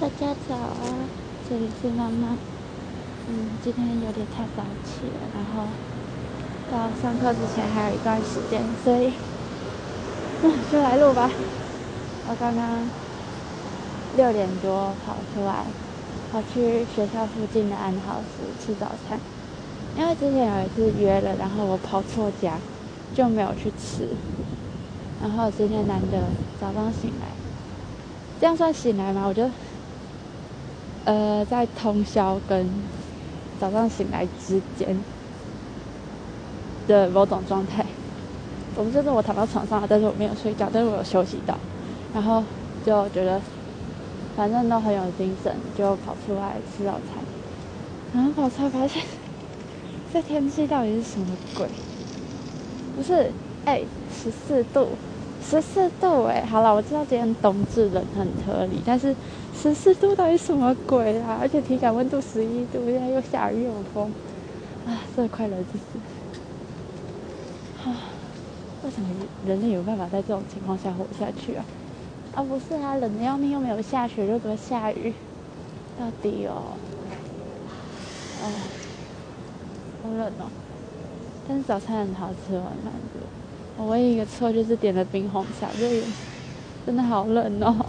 大家早啊，这里是妈妈。嗯，今天有点太早起了，然后到上课之前还有一段时间，所以嗯，就来录吧。我刚刚六点多跑出来，跑去学校附近的安好食吃早餐，因为之前有一次约了，然后我跑错家，就没有去吃。然后今天难得早上醒来，这样算醒来吗？我觉得。呃，在通宵跟早上醒来之间的某种状态，我们就是我躺到床上了，但是我没有睡觉，但是我有休息到，然后就觉得反正都很有精神，就跑出来吃早餐，然后跑出来发现，这天气到底是什么鬼？不是，哎，十四度，十四度，哎，好了，我知道今天冬至冷很合理，但是。十四度到底什么鬼啊！而且体感温度十一度，现在又下雨又有风，啊，这快乐就是！啊，为什么人类有办法在这种情况下活下去啊？啊，不是啊，冷的要命又没有下雪，又不会下雨，到底哦？哦，好冷哦！但是早餐很好吃，我蛮多。我唯一一个错就是点了冰红茶，这里真的好冷哦。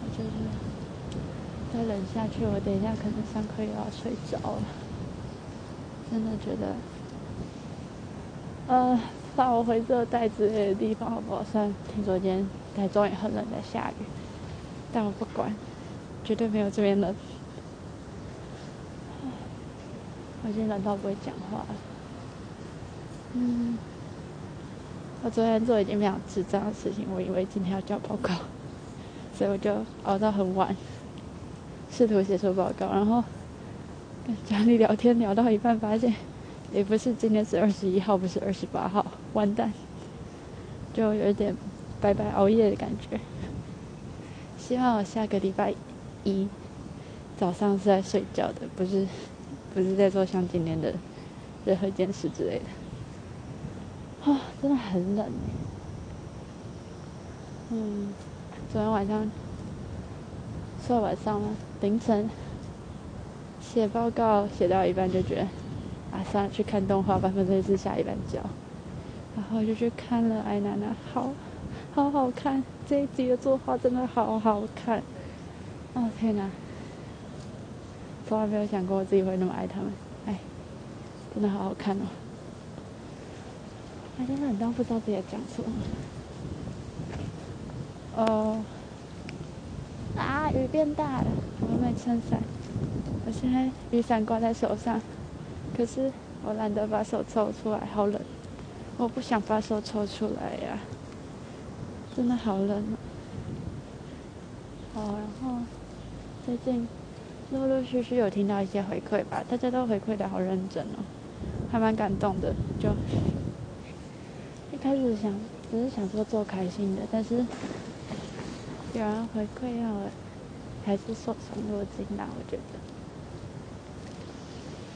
我觉得再冷下去，我等一下可能上课又要睡着了。真的觉得，呃，放我回热带之类的地方好不好？虽然听说今天台中也很冷，在下雨，但我不管，绝对没有这边冷。我已经冷到不会讲话了。嗯。我昨天做一件非常智障的事情，我以为今天要交报告，所以我就熬到很晚，试图写出报告，然后跟家里聊天聊到一半，发现也不是今天是二十一号，不是二十八号，完蛋，就有点白白熬夜的感觉。希望我下个礼拜一早上是在睡觉的，不是不是在做像今天的任何一件事之类的。啊，真的很冷。嗯，昨天晚上，昨晚上吗？凌晨写报告写到一半就觉得，啊，算了，去看动画吧，反正是下一班交。然后就去看了《爱娜娜》，好，好好看，这一集的作画真的好好看。哦天哪，从来没有想过我自己会那么爱他们，哎，真的好好看哦。哎，真的，你都不知道自己讲错。哦，啊，雨变大了，我没撑伞。我现在雨伞挂在手上，可是我懒得把手抽出来，好冷。我不想把手抽出来呀，真的好冷。哦，然后最近陆陆续续有听到一些回馈吧，大家都回馈的好认真哦，还蛮感动的，就一。开始想，只是想说做开心的，但是有人回馈要了，还是受宠若惊啦。我觉得，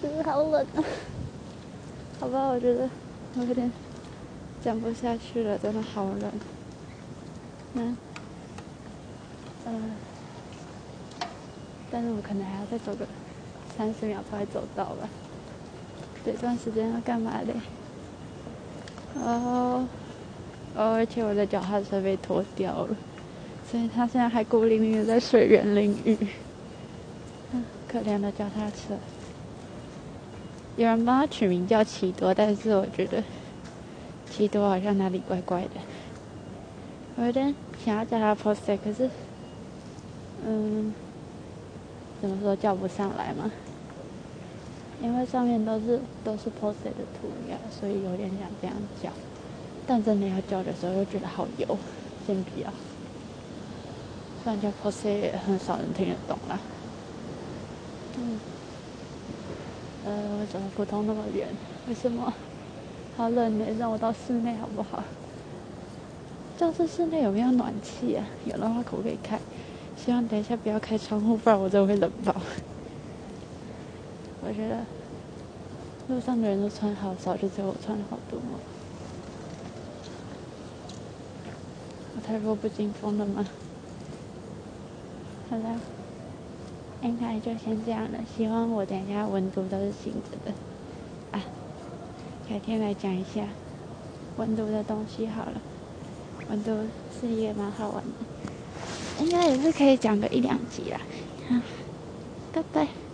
真的好冷啊！好吧，我觉得我有点讲不下去了，真的好冷。嗯，嗯，但是我可能还要再走个三十秒才会走到吧。这段时间要干嘛嘞？哦，哦，而且我的脚踏车被脱掉了，所以他现在还孤零零的在水源淋雨。可怜的脚踏车。有人帮他取名叫奇多，但是我觉得奇多好像哪里怪怪的。我有点想要叫他 Pose，可是，嗯，怎么说叫不上来嘛？因为上面都是都是 pose 的涂鸦，所以有点想这样叫，但真的要叫的时候又觉得好油，先不要。虽然叫 pose 很少人听得懂啦。嗯。呃，为什么普通那么远？为什么？好冷呢，让我到室内好不好？教室室内有没有暖气啊？有的话可不可以开？希望等一下不要开窗户，不然我真的会冷爆。我觉得路上的人都穿好少，就只有我穿好多。我太弱不禁风了吗？好了，应该就先这样了。希望我等一下温度都是醒着的。啊，改天来讲一下温度的东西好了。温度是一个蛮好玩的，应该也是可以讲个一两集啦。拜拜。